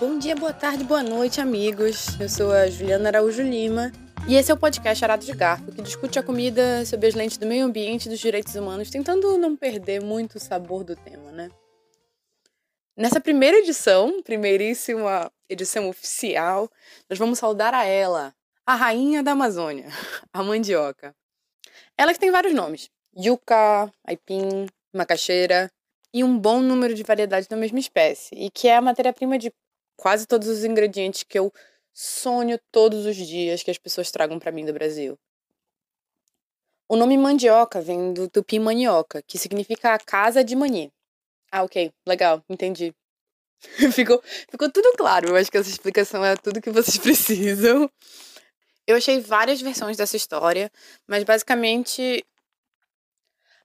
Bom dia, boa tarde, boa noite, amigos. Eu sou a Juliana Araújo Lima e esse é o podcast Arado de Garfo, que discute a comida sob as lentes do meio ambiente e dos direitos humanos, tentando não perder muito o sabor do tema, né? Nessa primeira edição, primeiríssima edição oficial, nós vamos saudar a ela, a rainha da Amazônia, a mandioca. Ela que tem vários nomes: yuca, aipim, macaxeira e um bom número de variedades da mesma espécie, e que é a matéria-prima de quase todos os ingredientes que eu sonho todos os dias que as pessoas tragam para mim do Brasil. O nome mandioca vem do tupi manioca, que significa a casa de mani. Ah, ok, legal, entendi. ficou, ficou tudo claro, eu acho que essa explicação é tudo que vocês precisam. Eu achei várias versões dessa história, mas basicamente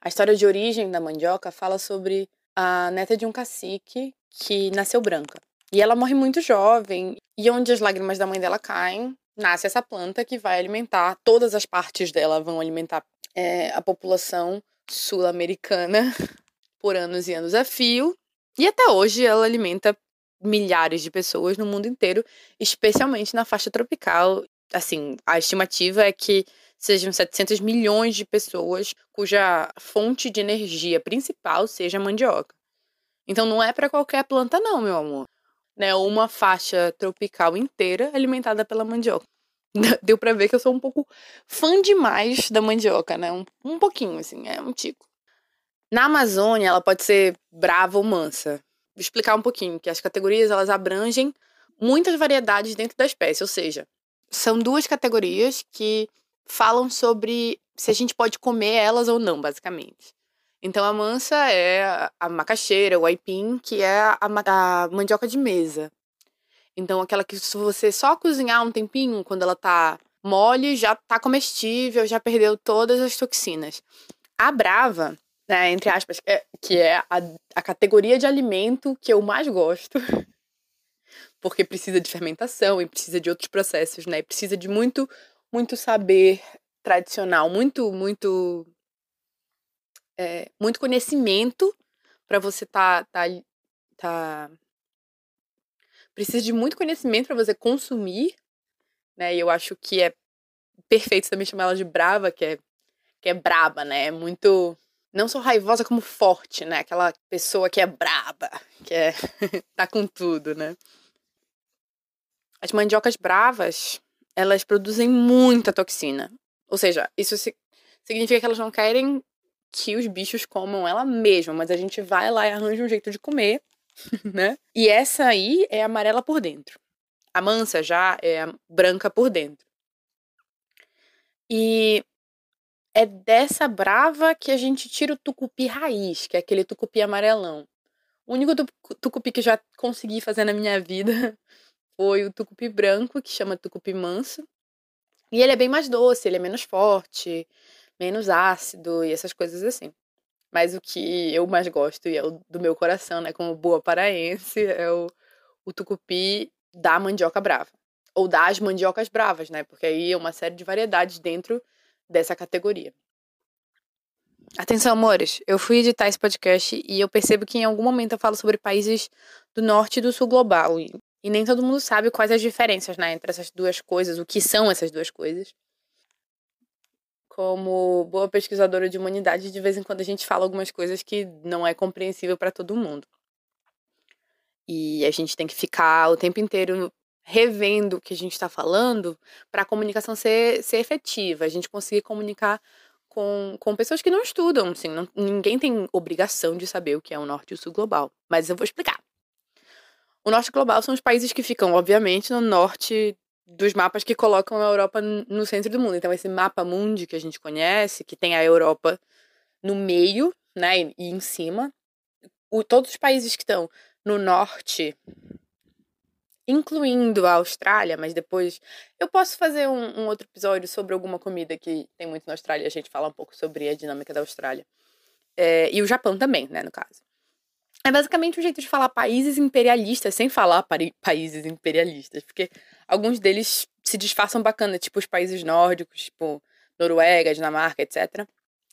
a história de origem da mandioca fala sobre a neta de um cacique que nasceu branca. E ela morre muito jovem, e onde as lágrimas da mãe dela caem, nasce essa planta que vai alimentar, todas as partes dela vão alimentar é, a população sul-americana por anos e anos a fio. E até hoje ela alimenta milhares de pessoas no mundo inteiro, especialmente na faixa tropical. Assim, a estimativa é que sejam 700 milhões de pessoas cuja fonte de energia principal seja mandioca. Então não é para qualquer planta não, meu amor né, uma faixa tropical inteira alimentada pela mandioca. Deu para ver que eu sou um pouco fã demais da mandioca, né? Um, um pouquinho, assim, é um tico. Na Amazônia, ela pode ser brava ou mansa. Vou explicar um pouquinho, que as categorias elas abrangem muitas variedades dentro da espécie, ou seja, são duas categorias que falam sobre se a gente pode comer elas ou não, basicamente. Então a mansa é a macaxeira, o aipim, que é a, a mandioca de mesa. Então aquela que se você só cozinhar um tempinho, quando ela tá mole, já tá comestível, já perdeu todas as toxinas. A brava, né, entre aspas, é, que é a, a categoria de alimento que eu mais gosto, porque precisa de fermentação e precisa de outros processos, né? E precisa de muito, muito saber tradicional, muito, muito é, muito conhecimento para você tá, tá, tá precisa de muito conhecimento para você consumir, né? E eu acho que é perfeito também chamar ela de brava, que é que é braba, né? É muito não só raivosa como forte, né? Aquela pessoa que é braba, que é tá com tudo, né? As mandiocas bravas, elas produzem muita toxina. Ou seja, isso significa que elas não querem que os bichos comam ela mesma, mas a gente vai lá e arranja um jeito de comer, né? E essa aí é amarela por dentro. A mansa já é branca por dentro. E é dessa brava que a gente tira o tucupi raiz, que é aquele tucupi amarelão. O único tucupi que já consegui fazer na minha vida foi o tucupi branco, que chama tucupi manso. E ele é bem mais doce, ele é menos forte, menos ácido e essas coisas assim. Mas o que eu mais gosto e é o do meu coração, né, como boa paraense, é o, o tucupi da mandioca brava. Ou das mandiocas bravas, né? Porque aí é uma série de variedades dentro dessa categoria. Atenção, amores, eu fui editar esse podcast e eu percebo que em algum momento eu falo sobre países do norte e do sul global. E, nem todo mundo sabe quais as diferenças né, entre essas duas coisas, o que são essas duas coisas como boa pesquisadora de humanidade, de vez em quando a gente fala algumas coisas que não é compreensível para todo mundo. E a gente tem que ficar o tempo inteiro revendo o que a gente está falando para a comunicação ser, ser efetiva, a gente conseguir comunicar com, com pessoas que não estudam. Assim, não, ninguém tem obrigação de saber o que é o norte e o sul global, mas eu vou explicar. O norte global são os países que ficam, obviamente, no norte dos mapas que colocam a Europa no centro do mundo. Então, esse mapa mundi que a gente conhece, que tem a Europa no meio, né, e, em cima, o, todos os países que estão no norte, incluindo a Austrália, mas depois eu posso fazer um, um, outro episódio sobre alguma comida que tem muito na Austrália, a gente fala um pouco sobre a dinâmica da Austrália. É, e o Japão também, né, no caso. É basicamente um jeito de falar países imperialistas sem falar países imperialistas, porque alguns deles se disfarçam bacana, tipo os países nórdicos, tipo Noruega, Dinamarca, etc.,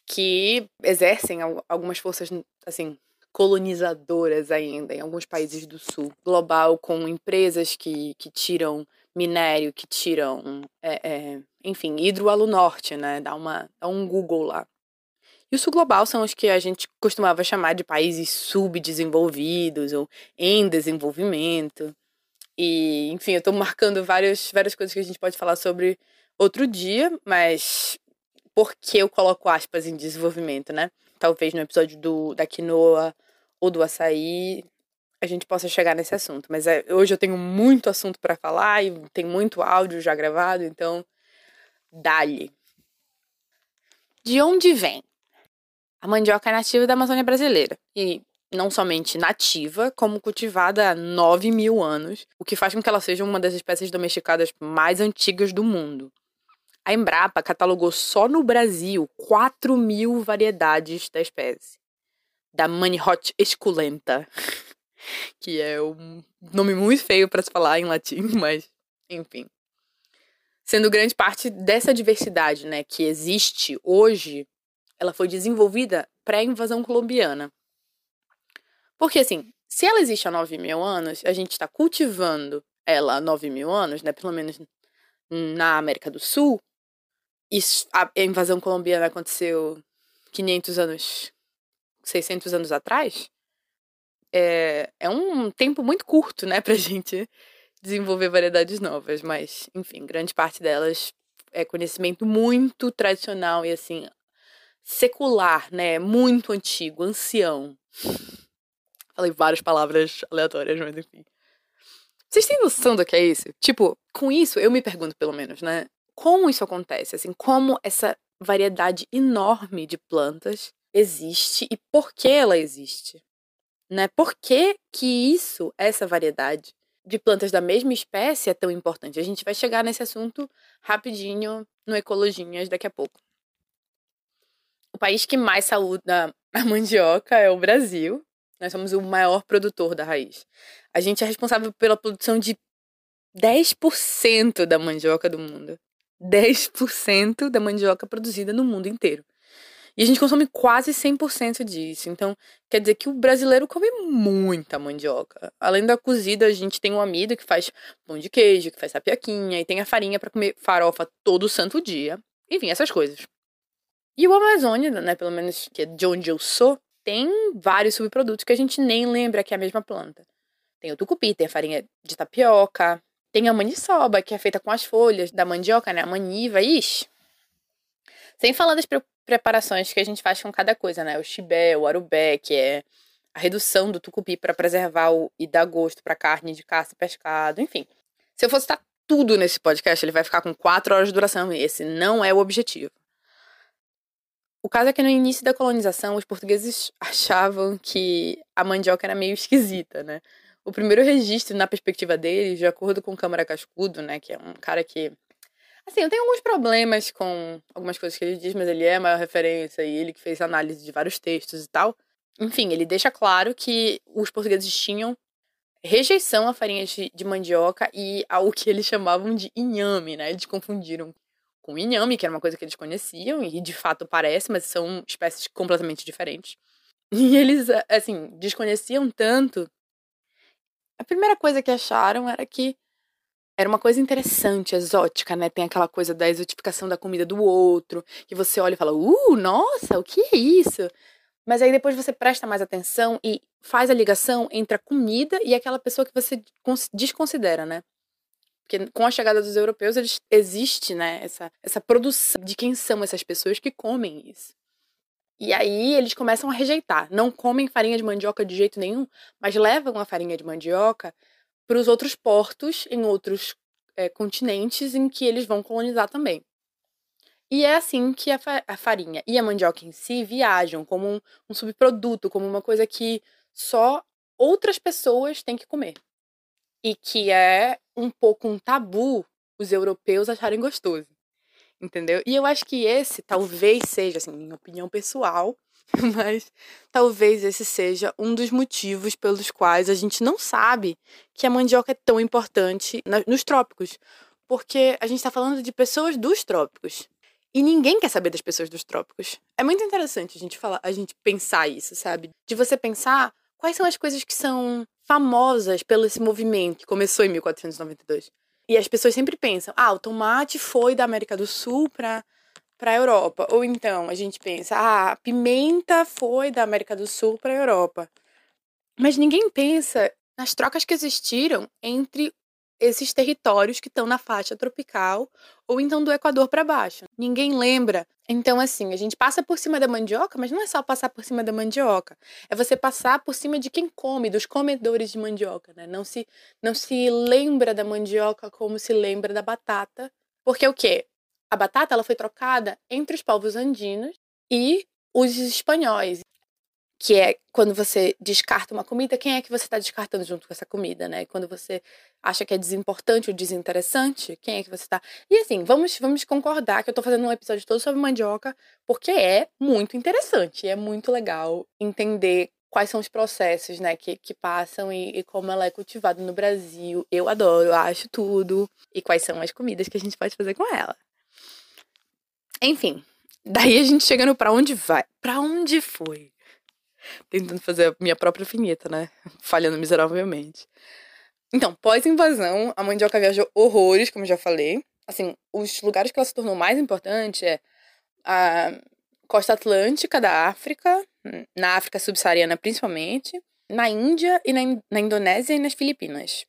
que exercem algumas forças, assim, colonizadoras ainda em alguns países do sul global, com empresas que, que tiram minério, que tiram, é, é, enfim, hidroalu norte, né? Dá, uma, dá um Google lá. E o sul global são os que a gente costumava chamar de países subdesenvolvidos ou em desenvolvimento. E, enfim, eu estou marcando várias, várias coisas que a gente pode falar sobre outro dia, mas por que eu coloco aspas em desenvolvimento, né? Talvez no episódio do, da quinoa ou do açaí a gente possa chegar nesse assunto. Mas é, hoje eu tenho muito assunto para falar e tem muito áudio já gravado, então dale. De onde vem? A mandioca é nativa da Amazônia brasileira e não somente nativa, como cultivada há 9 mil anos, o que faz com que ela seja uma das espécies domesticadas mais antigas do mundo. A Embrapa catalogou só no Brasil 4 mil variedades da espécie. Da Manihot esculenta, que é um nome muito feio para se falar em latim, mas enfim. Sendo grande parte dessa diversidade né, que existe hoje, ela foi desenvolvida pré-invasão colombiana. Porque, assim, se ela existe há 9 mil anos, a gente está cultivando ela há 9 mil anos, né, pelo menos na América do Sul, isso, a invasão colombiana aconteceu 500 anos, 600 anos atrás, é, é um tempo muito curto, né, pra gente desenvolver variedades novas, mas, enfim, grande parte delas é conhecimento muito tradicional e, assim, secular, né, muito antigo, ancião. Falei várias palavras aleatórias, mas enfim. Vocês têm noção do que é isso? Tipo, com isso, eu me pergunto, pelo menos, né? como isso acontece, assim, como essa variedade enorme de plantas existe e por que ela existe, né? Por que que isso, essa variedade de plantas da mesma espécie é tão importante? A gente vai chegar nesse assunto rapidinho no Ecologinhas daqui a pouco. O país que mais saúda a mandioca é o Brasil. Nós somos o maior produtor da raiz. A gente é responsável pela produção de 10% da mandioca do mundo. 10% da mandioca produzida no mundo inteiro. E a gente consome quase 100% disso. Então, quer dizer que o brasileiro come muita mandioca. Além da cozida, a gente tem um amido que faz pão de queijo, que faz tapioquinha, e tem a farinha para comer farofa todo santo dia. Enfim, essas coisas. E o Amazônia, né, pelo menos que é de onde eu sou, tem vários subprodutos que a gente nem lembra que é a mesma planta. Tem o tucupi, tem a farinha de tapioca, tem a maniçoba, que é feita com as folhas da mandioca, né? A maniva, ixi. Sem falar das pre preparações que a gente faz com cada coisa, né? O chibé, o arubé, que é a redução do tucupi para preservar o, e dar gosto para carne de caça e pescado, enfim. Se eu fosse estar tudo nesse podcast, ele vai ficar com quatro horas de duração, e esse não é o objetivo. O caso é que no início da colonização, os portugueses achavam que a mandioca era meio esquisita, né? o primeiro registro na perspectiva dele, de acordo com Câmara Cascudo, né, que é um cara que assim, eu tenho alguns problemas com algumas coisas que ele diz, mas ele é a maior referência e ele que fez análise de vários textos e tal. Enfim, ele deixa claro que os portugueses tinham rejeição à farinha de, de mandioca e ao que eles chamavam de inhame, né? Eles confundiram com inhame, que era uma coisa que eles conheciam e de fato parece, mas são espécies completamente diferentes. E eles, assim, desconheciam tanto a primeira coisa que acharam era que era uma coisa interessante, exótica, né? Tem aquela coisa da exotificação da comida do outro, que você olha e fala, uh, nossa, o que é isso? Mas aí depois você presta mais atenção e faz a ligação entre a comida e aquela pessoa que você desconsidera, né? Porque com a chegada dos europeus, eles, existe, né, essa, essa produção de quem são essas pessoas que comem isso. E aí eles começam a rejeitar. Não comem farinha de mandioca de jeito nenhum, mas levam a farinha de mandioca para os outros portos em outros é, continentes em que eles vão colonizar também. E é assim que a, fa a farinha e a mandioca em si viajam como um, um subproduto, como uma coisa que só outras pessoas têm que comer. E que é um pouco um tabu os europeus acharem gostoso entendeu? E eu acho que esse talvez seja, assim, minha opinião pessoal, mas talvez esse seja um dos motivos pelos quais a gente não sabe que a mandioca é tão importante nos trópicos. Porque a gente está falando de pessoas dos trópicos. E ninguém quer saber das pessoas dos trópicos. É muito interessante a gente falar, a gente pensar isso, sabe? De você pensar quais são as coisas que são famosas pelo esse movimento que começou em 1492. E as pessoas sempre pensam: "Ah, o tomate foi da América do Sul para para a Europa". Ou então a gente pensa: "Ah, a pimenta foi da América do Sul para a Europa". Mas ninguém pensa nas trocas que existiram entre esses territórios que estão na faixa tropical ou então do Equador para baixo. Ninguém lembra. Então, assim, a gente passa por cima da mandioca, mas não é só passar por cima da mandioca. É você passar por cima de quem come, dos comedores de mandioca, né? Não se, não se lembra da mandioca como se lembra da batata. Porque o quê? A batata ela foi trocada entre os povos andinos e os espanhóis que é quando você descarta uma comida, quem é que você está descartando junto com essa comida, né? Quando você acha que é desimportante ou desinteressante, quem é que você está. E assim, vamos, vamos concordar que eu estou fazendo um episódio todo sobre mandioca, porque é muito interessante, é muito legal entender quais são os processos, né, que, que passam e, e como ela é cultivada no Brasil. Eu adoro, acho tudo. E quais são as comidas que a gente pode fazer com ela. Enfim, daí a gente chega no pra onde vai. Pra onde foi? Tentando fazer a minha própria vinheta, né? Falhando miseravelmente. Então, pós-invasão, a mandioca viajou horrores, como eu já falei. Assim, os lugares que ela se tornou mais importante é a costa atlântica da África, na África subsaariana principalmente, na Índia e na, na Indonésia e nas Filipinas.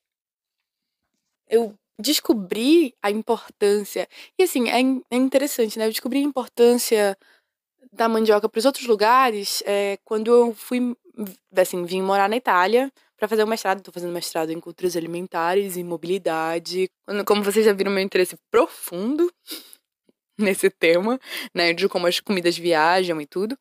Eu descobri a importância. E assim, é, é interessante, né? Eu descobri a importância da mandioca para os outros lugares é, quando eu fui, assim, vim morar na Itália para fazer o mestrado. Estou fazendo mestrado em culturas alimentares e mobilidade. Como vocês já viram, meu interesse profundo nesse tema, né, de como as comidas viajam e tudo.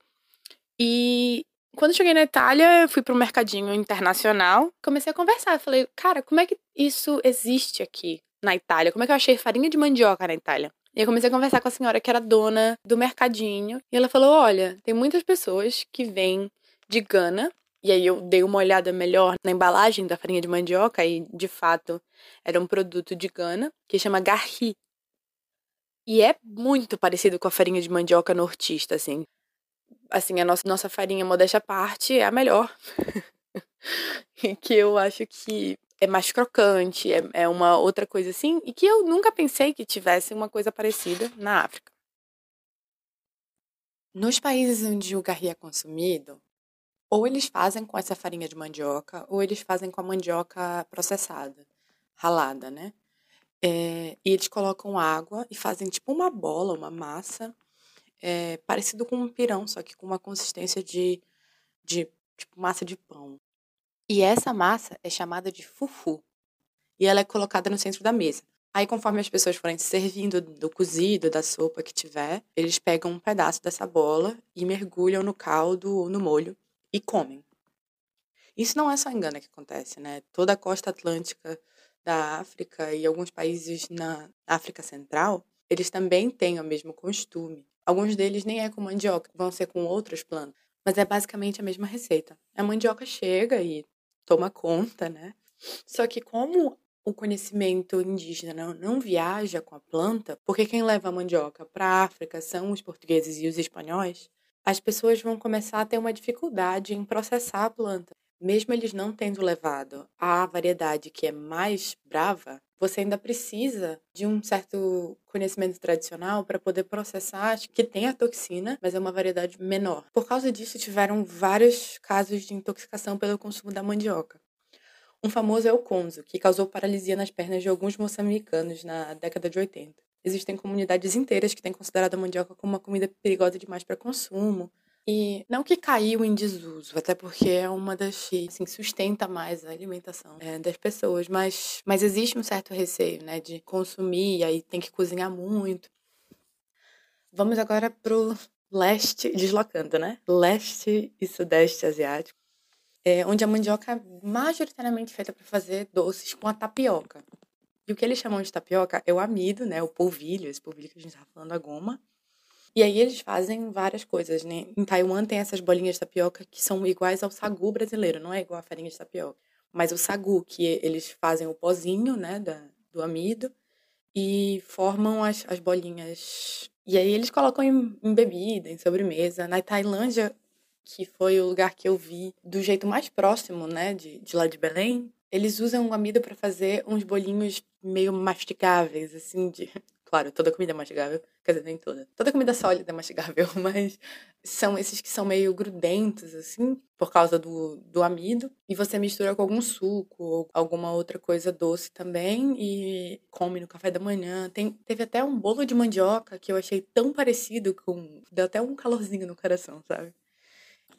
E quando cheguei na Itália, fui para um mercadinho internacional, comecei a conversar. Falei, cara, como é que isso existe aqui na Itália? Como é que eu achei farinha de mandioca na Itália? E eu comecei a conversar com a senhora que era dona do mercadinho. E ela falou: Olha, tem muitas pessoas que vêm de Gana. E aí eu dei uma olhada melhor na embalagem da farinha de mandioca e, de fato, era um produto de Gana que chama garri. E é muito parecido com a farinha de mandioca nortista, assim. Assim, a nossa, nossa farinha, modéstia à parte, é a melhor. que eu acho que é mais crocante, é, é uma outra coisa assim, e que eu nunca pensei que tivesse uma coisa parecida na África. Nos países onde o garri é consumido, ou eles fazem com essa farinha de mandioca, ou eles fazem com a mandioca processada, ralada, né? É, e eles colocam água e fazem tipo uma bola, uma massa, é, parecido com um pirão, só que com uma consistência de, de tipo massa de pão. E essa massa é chamada de fufu. E ela é colocada no centro da mesa. Aí, conforme as pessoas forem servindo do cozido, da sopa que tiver, eles pegam um pedaço dessa bola e mergulham no caldo ou no molho e comem. Isso não é só em Gana que acontece, né? Toda a costa atlântica da África e alguns países na África Central, eles também têm o mesmo costume. Alguns deles nem é com mandioca, vão ser com outras plantas, mas é basicamente a mesma receita. A mandioca chega e toma conta, né? Só que como o conhecimento indígena não, não viaja com a planta, porque quem leva a mandioca para a África são os portugueses e os espanhóis, as pessoas vão começar a ter uma dificuldade em processar a planta. Mesmo eles não tendo levado a variedade que é mais brava, você ainda precisa de um certo conhecimento tradicional para poder processar que tem a toxina, mas é uma variedade menor. Por causa disso, tiveram vários casos de intoxicação pelo consumo da mandioca. Um famoso é o Conzo, que causou paralisia nas pernas de alguns moçambicanos na década de 80. Existem comunidades inteiras que têm considerado a mandioca como uma comida perigosa demais para consumo, e não que caiu em desuso, até porque é uma das que assim, sustenta mais a alimentação é, das pessoas, mas, mas existe um certo receio, né, de consumir, e aí tem que cozinhar muito. Vamos agora pro leste, deslocando, né? Leste e sudeste asiático, é, onde a mandioca é majoritariamente feita para fazer doces com a tapioca. E o que eles chamam de tapioca é o amido, né? O polvilho, esse polvilho que a gente estava falando, a goma e aí eles fazem várias coisas, né? Em Taiwan tem essas bolinhas de tapioca que são iguais ao sagu brasileiro, não é igual a farinha de tapioca. Mas o sagu, que eles fazem o pozinho, né, da, do amido, e formam as, as bolinhas E aí eles colocam em, em bebida, em sobremesa. Na Tailândia, que foi o lugar que eu vi do jeito mais próximo, né, de, de lá de Belém, eles usam o amido para fazer uns bolinhos meio mastigáveis, assim, de Claro, toda comida é mastigável. Quer dizer, nem toda. Toda comida sólida é mastigável, mas são esses que são meio grudentos, assim, por causa do, do amido. E você mistura com algum suco ou alguma outra coisa doce também e come no café da manhã. Tem, teve até um bolo de mandioca que eu achei tão parecido com. Deu até um calorzinho no coração, sabe?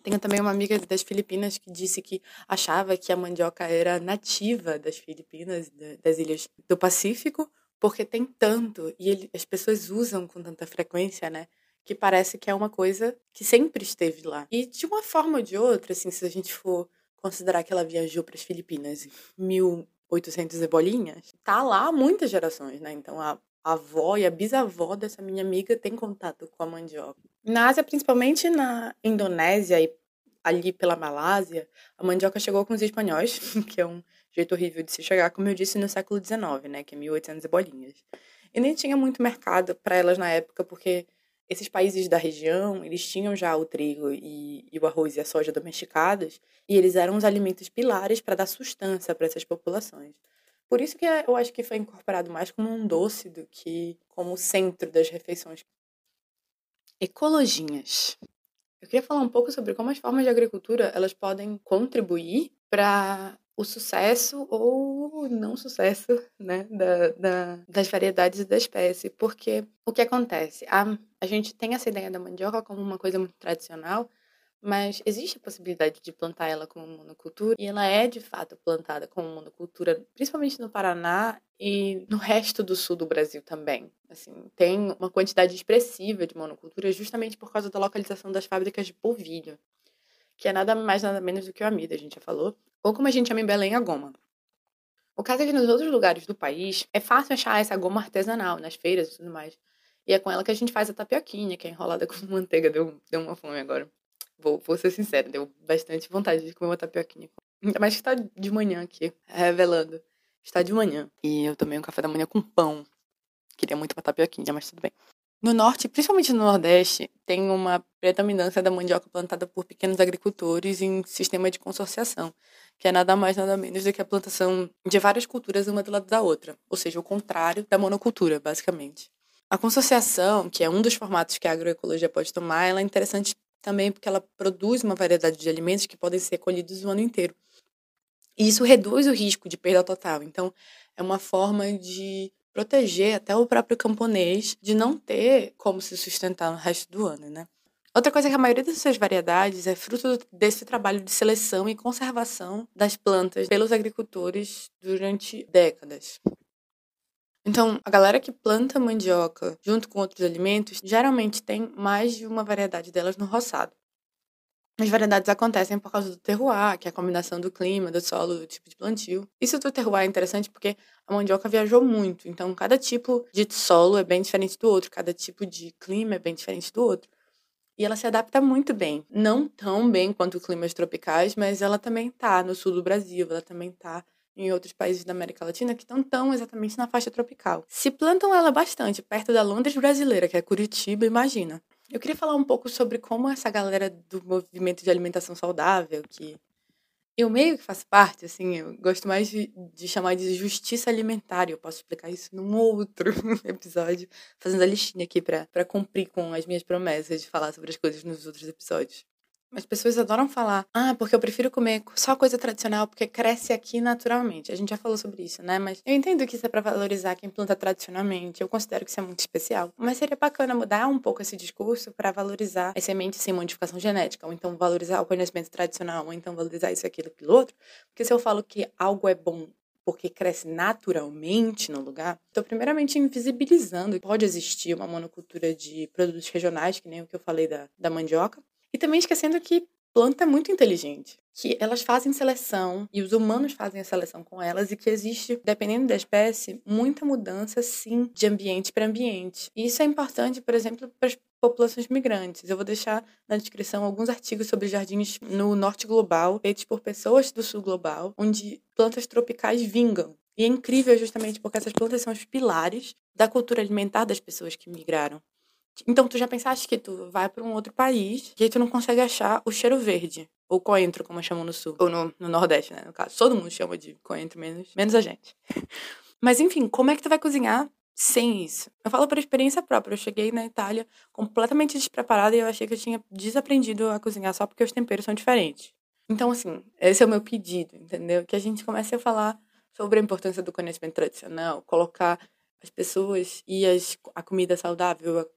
Tenho também uma amiga das Filipinas que disse que achava que a mandioca era nativa das Filipinas, das ilhas do Pacífico, porque tem tanto e ele, as pessoas usam com tanta frequência, né? Que parece que é uma coisa que sempre esteve lá. E de uma forma ou de outra, assim, se a gente for considerar que ela viajou para as Filipinas em 1800 e bolinhas, tá lá há muitas gerações, né? Então a, avó e a bisavó dessa minha amiga têm contato com a mandioca. Na Ásia, principalmente na Indonésia e ali pela Malásia, a mandioca chegou com os espanhóis, que é um jeito horrível de se chegar, como eu disse, no século XIX, né, que é 1800 e bolinhas. E nem tinha muito mercado para elas na época, porque esses países da região, eles tinham já o trigo e, e o arroz e a soja domesticados, e eles eram os alimentos pilares para dar sustância para essas populações. Por isso que eu acho que foi incorporado mais como um doce do que como centro das refeições. Ecologinhas. Eu queria falar um pouco sobre como as formas de agricultura elas podem contribuir para o sucesso ou não sucesso né, da, da, das variedades da espécie. Porque o que acontece? A, a gente tem essa ideia da mandioca como uma coisa muito tradicional, mas existe a possibilidade de plantar ela como monocultura e ela é de fato plantada como monocultura, principalmente no Paraná e no resto do sul do Brasil também. Assim, tem uma quantidade expressiva de monocultura justamente por causa da localização das fábricas de polvilho que é nada mais nada menos do que o amido, a gente já falou, ou como a gente chama em Belém, a goma. O caso é que nos outros lugares do país é fácil achar essa goma artesanal, nas feiras e tudo mais. E é com ela que a gente faz a tapioquinha, que é enrolada com manteiga. Deu, deu uma fome agora. Vou, vou ser sincera, deu bastante vontade de comer uma tapioquinha. Ainda mais que está de manhã aqui, revelando. Está de manhã. E eu tomei um café da manhã com pão. Queria muito uma tapioquinha, mas tudo bem. No norte, principalmente no nordeste, tem uma predominância da mandioca plantada por pequenos agricultores em sistema de consorciação, que é nada mais nada menos do que a plantação de várias culturas uma do lado da outra, ou seja, o contrário da monocultura, basicamente. A consorciação, que é um dos formatos que a agroecologia pode tomar, ela é interessante também porque ela produz uma variedade de alimentos que podem ser colhidos o ano inteiro. E isso reduz o risco de perda total. Então, é uma forma de proteger até o próprio camponês de não ter como se sustentar no resto do ano, né? Outra coisa é que a maioria dessas variedades é fruto desse trabalho de seleção e conservação das plantas pelos agricultores durante décadas. Então, a galera que planta mandioca junto com outros alimentos geralmente tem mais de uma variedade delas no roçado. As variedades acontecem por causa do terroir, que é a combinação do clima, do solo, do tipo de plantio. Isso do terroir é interessante porque a mandioca viajou muito, então cada tipo de solo é bem diferente do outro, cada tipo de clima é bem diferente do outro. E ela se adapta muito bem. Não tão bem quanto climas tropicais, mas ela também tá no sul do Brasil, ela também tá em outros países da América Latina que não estão exatamente na faixa tropical. Se plantam ela bastante perto da Londres brasileira, que é Curitiba, imagina. Eu queria falar um pouco sobre como essa galera do movimento de alimentação saudável, que eu meio que faço parte, assim, eu gosto mais de, de chamar de justiça alimentar, eu posso explicar isso num outro episódio, fazendo a listinha aqui para cumprir com as minhas promessas de falar sobre as coisas nos outros episódios. As pessoas adoram falar, ah, porque eu prefiro comer só coisa tradicional, porque cresce aqui naturalmente. A gente já falou sobre isso, né? Mas eu entendo que isso é pra valorizar quem planta tradicionalmente. Eu considero que isso é muito especial. Mas seria bacana mudar um pouco esse discurso para valorizar as sementes sem modificação genética, ou então valorizar o conhecimento tradicional, ou então valorizar isso, aquilo, aquilo outro. Porque se eu falo que algo é bom porque cresce naturalmente no lugar, estou primeiramente invisibilizando que pode existir uma monocultura de produtos regionais, que nem o que eu falei da, da mandioca, e também esquecendo que planta é muito inteligente, que elas fazem seleção e os humanos fazem a seleção com elas e que existe, dependendo da espécie, muita mudança sim de ambiente para ambiente. E isso é importante, por exemplo, para as populações migrantes. Eu vou deixar na descrição alguns artigos sobre jardins no norte global, feitos por pessoas do sul global, onde plantas tropicais vingam. E é incrível justamente porque essas plantas são os pilares da cultura alimentar das pessoas que migraram. Então, tu já pensaste que tu vai para um outro país e aí tu não consegue achar o cheiro verde. Ou coentro, como chamam no sul. Ou no, no Nordeste, né? No caso. Todo mundo chama de coentro, menos, menos a gente. Mas enfim, como é que tu vai cozinhar sem isso? Eu falo por experiência própria. Eu cheguei na Itália completamente despreparada e eu achei que eu tinha desaprendido a cozinhar só porque os temperos são diferentes. Então, assim, esse é o meu pedido, entendeu? Que a gente comece a falar sobre a importância do conhecimento tradicional, colocar as pessoas e as, a comida saudável,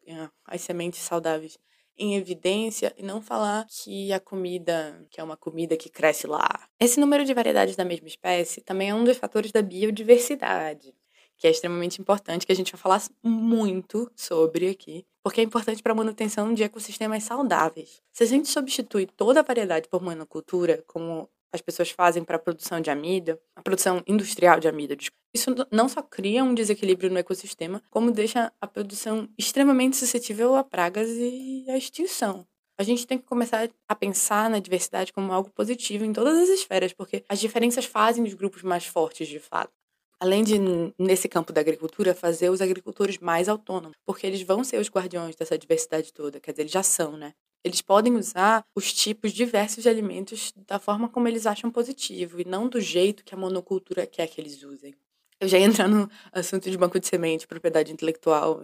as sementes saudáveis em evidência e não falar que a comida, que é uma comida que cresce lá. Esse número de variedades da mesma espécie também é um dos fatores da biodiversidade, que é extremamente importante, que a gente vai falar muito sobre aqui, porque é importante para a manutenção de ecossistemas saudáveis. Se a gente substitui toda a variedade por monocultura, como as pessoas fazem para a produção de amido, a produção industrial de amido, isso não só cria um desequilíbrio no ecossistema, como deixa a produção extremamente suscetível a pragas e à extinção. A gente tem que começar a pensar na diversidade como algo positivo em todas as esferas, porque as diferenças fazem os grupos mais fortes de fato. Além de, nesse campo da agricultura, fazer os agricultores mais autônomos, porque eles vão ser os guardiões dessa diversidade toda, quer dizer, eles já são, né? Eles podem usar os tipos diversos de alimentos da forma como eles acham positivo e não do jeito que a monocultura quer que eles usem. Eu já ia entrar no assunto de banco de semente, propriedade intelectual,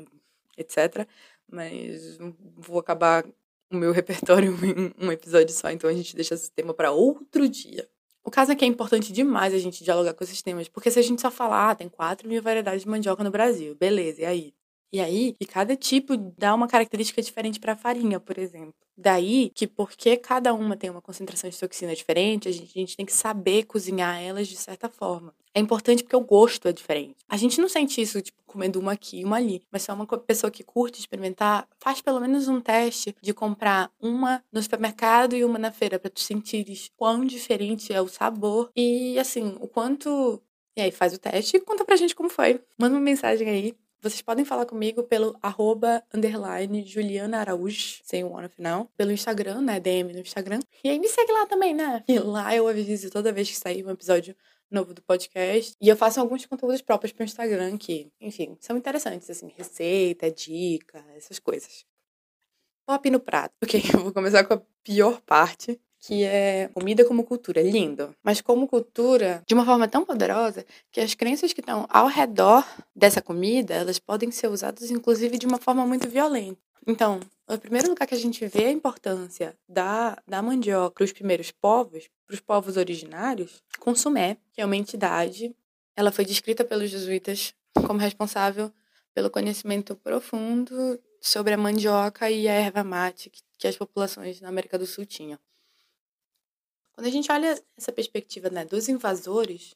etc. Mas vou acabar o meu repertório em um episódio só, então a gente deixa esse tema para outro dia. O caso é que é importante demais a gente dialogar com esses temas, porque se a gente só falar, ah, tem 4 mil variedades de mandioca no Brasil, beleza, e aí? E aí, que cada tipo dá uma característica diferente para a farinha, por exemplo. Daí que, porque cada uma tem uma concentração de toxina diferente, a gente, a gente tem que saber cozinhar elas de certa forma. É importante porque o gosto é diferente. A gente não sente isso, tipo, comendo uma aqui e uma ali. Mas se é uma pessoa que curte experimentar, faz pelo menos um teste de comprar uma no supermercado e uma na feira, para tu sentires quão diferente é o sabor e, assim, o quanto. E aí, faz o teste e conta pra gente como foi. Manda uma mensagem aí vocês podem falar comigo pelo arroba, underline, Juliana Araújo, sem o um no final, pelo Instagram, né, DM no Instagram. E aí me segue lá também, né? E lá eu aviso toda vez que sair um episódio novo do podcast. E eu faço alguns conteúdos próprios pro Instagram que, enfim, são interessantes, assim, receita, dica, essas coisas. Pop no prato. Ok, eu vou começar com a pior parte, que é comida como cultura, é lindo, mas como cultura de uma forma tão poderosa que as crenças que estão ao redor dessa comida, elas podem ser usadas inclusive de uma forma muito violenta. Então, o primeiro lugar que a gente vê a importância da, da mandioca para os primeiros povos, para os povos originários, Consumé, que é uma entidade, ela foi descrita pelos jesuítas como responsável pelo conhecimento profundo sobre a mandioca e a erva mate que as populações na América do Sul tinham. Quando a gente olha essa perspectiva né, dos invasores,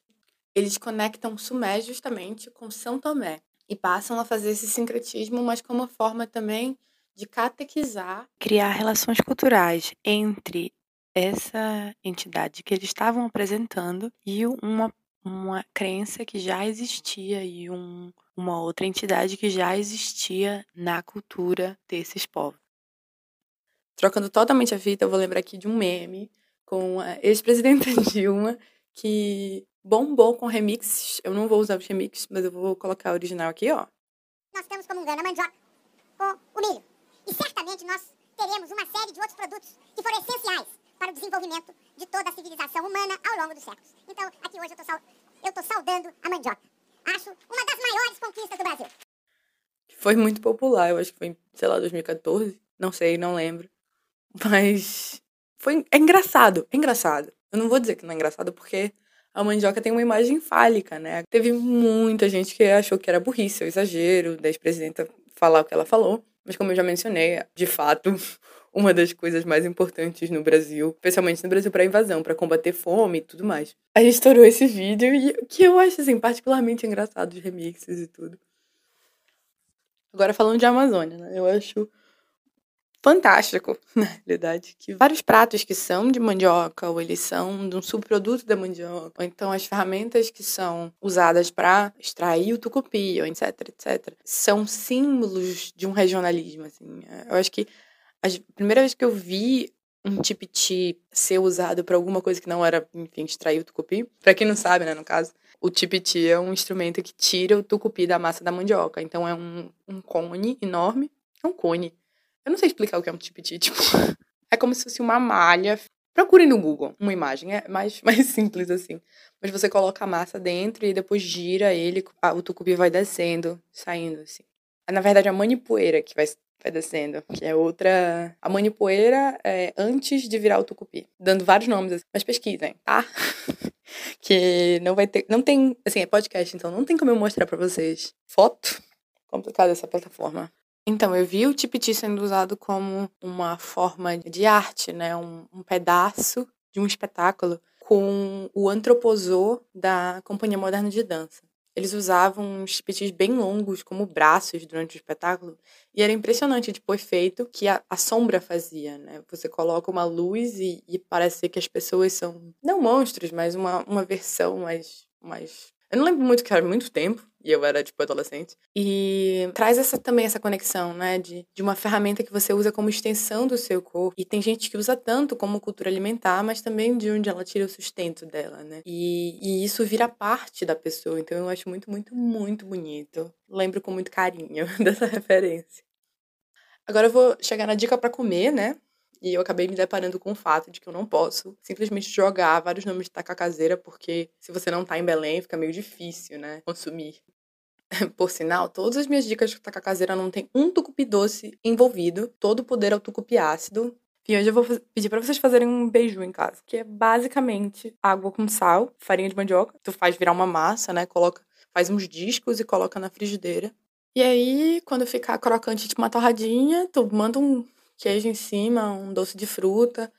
eles conectam Sumé justamente com São Tomé e passam a fazer esse sincretismo, mas como uma forma também de catequizar, criar relações culturais entre essa entidade que eles estavam apresentando e uma, uma crença que já existia e um, uma outra entidade que já existia na cultura desses povos. Trocando totalmente a fita, eu vou lembrar aqui de um meme com a ex-presidenta Dilma, que bombou com remixes. Eu não vou usar os remixes, mas eu vou colocar o original aqui, ó. Nós estamos comungando a mandioca com o milho. E certamente nós teremos uma série de outros produtos que foram essenciais para o desenvolvimento de toda a civilização humana ao longo dos séculos. Então, aqui hoje eu estou sal... saudando a mandioca. Acho uma das maiores conquistas do Brasil. Foi muito popular, eu acho que foi sei lá, 2014. Não sei, não lembro. Mas foi, é engraçado, é engraçado. Eu não vou dizer que não é engraçado porque a mandioca tem uma imagem fálica, né? Teve muita gente que achou que era burrice, ou exagero, da ex-presidenta falar o que ela falou. Mas como eu já mencionei, de fato, uma das coisas mais importantes no Brasil, especialmente no Brasil para invasão, para combater fome e tudo mais. A gente estourou esse vídeo e que eu acho assim particularmente engraçado os remixes e tudo. Agora falando de Amazônia, né? Eu acho fantástico, na realidade, que vários pratos que são de mandioca, ou eles são de um subproduto da mandioca, ou então as ferramentas que são usadas para extrair o tucupi, ou etc, etc, são símbolos de um regionalismo, assim. Eu acho que a primeira vez que eu vi um tipiti ser usado para alguma coisa que não era, enfim, extrair o tucupi, para quem não sabe, né, no caso, o tipiti é um instrumento que tira o tucupi da massa da mandioca. Então é um, um cone enorme é um cone. Eu não sei explicar o que é um tipiti, tipo, é como se fosse uma malha. Procure no Google uma imagem, é mais, mais simples assim. Mas você coloca a massa dentro e depois gira ele, o tucupi vai descendo, saindo assim. Na verdade, a manipoeira que vai, vai descendo, que é outra. A manipoeira é antes de virar o tucupi. Dando vários nomes, assim. mas pesquisem, tá? que não vai ter. Não tem. Assim, é podcast, então não tem como eu mostrar para vocês foto. Complicada essa plataforma. Então, eu vi o tipiti sendo usado como uma forma de arte, né? Um, um pedaço de um espetáculo com o antroposô da Companhia Moderna de Dança. Eles usavam uns tipitis bem longos como braços durante o espetáculo e era impressionante tipo, o efeito que a, a sombra fazia, né? Você coloca uma luz e, e parece que as pessoas são, não monstros, mas uma, uma versão mais, mais eu não lembro muito, que era muito tempo, e eu era, tipo, adolescente. E traz essa também essa conexão, né? De, de uma ferramenta que você usa como extensão do seu corpo. E tem gente que usa tanto como cultura alimentar, mas também de onde ela tira o sustento dela, né? E, e isso vira parte da pessoa. Então eu acho muito, muito, muito bonito. Lembro com muito carinho dessa referência. Agora eu vou chegar na dica para comer, né? E eu acabei me deparando com o fato de que eu não posso simplesmente jogar vários nomes de tacacazeira, porque se você não tá em Belém, fica meio difícil, né? Consumir. Por sinal, todas as minhas dicas de tacacazeira não tem um tucupi doce envolvido, todo o poder é o tucupi ácido. E hoje eu vou pedir para vocês fazerem um beiju em casa, que é basicamente água com sal, farinha de mandioca. Tu faz virar uma massa, né? Coloca, faz uns discos e coloca na frigideira. E aí, quando ficar crocante, tipo uma torradinha, tu manda um queijo em cima, um doce de fruta.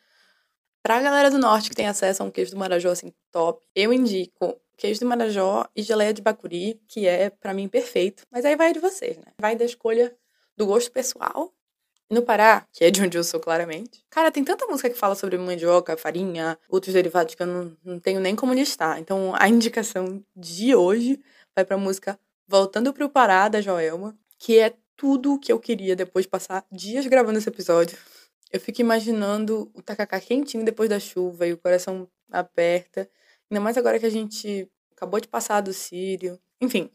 Pra galera do norte que tem acesso a um queijo do Marajó assim top, eu indico queijo de Marajó e geleia de bacuri, que é para mim perfeito. Mas aí vai de vocês, né? Vai da escolha do gosto pessoal. No Pará, que é de onde eu sou claramente, cara, tem tanta música que fala sobre mandioca, farinha, outros derivados que eu não, não tenho nem como listar. Então a indicação de hoje vai pra música Voltando pro Pará, da Joelma, que é tudo o que eu queria depois de passar dias gravando esse episódio. Eu fico imaginando o tacacá quentinho depois da chuva e o coração aperta. Ainda mais agora que a gente acabou de passar do Sírio. Enfim.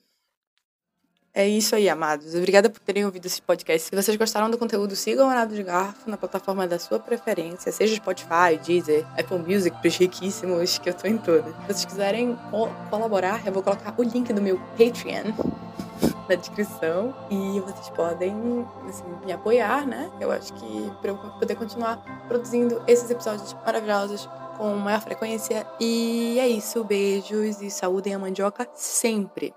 É isso aí, amados. Obrigada por terem ouvido esse podcast. Se vocês gostaram do conteúdo, sigam o Arado de Garfo na plataforma da sua preferência, seja Spotify, Deezer, Apple Music, pros riquíssimos, que eu tô em todas. Se vocês quiserem colaborar, eu vou colocar o link do meu Patreon na descrição e vocês podem assim, me apoiar, né? Eu acho que para eu poder continuar produzindo esses episódios maravilhosos com maior frequência. E é isso, beijos e saúde a mandioca sempre.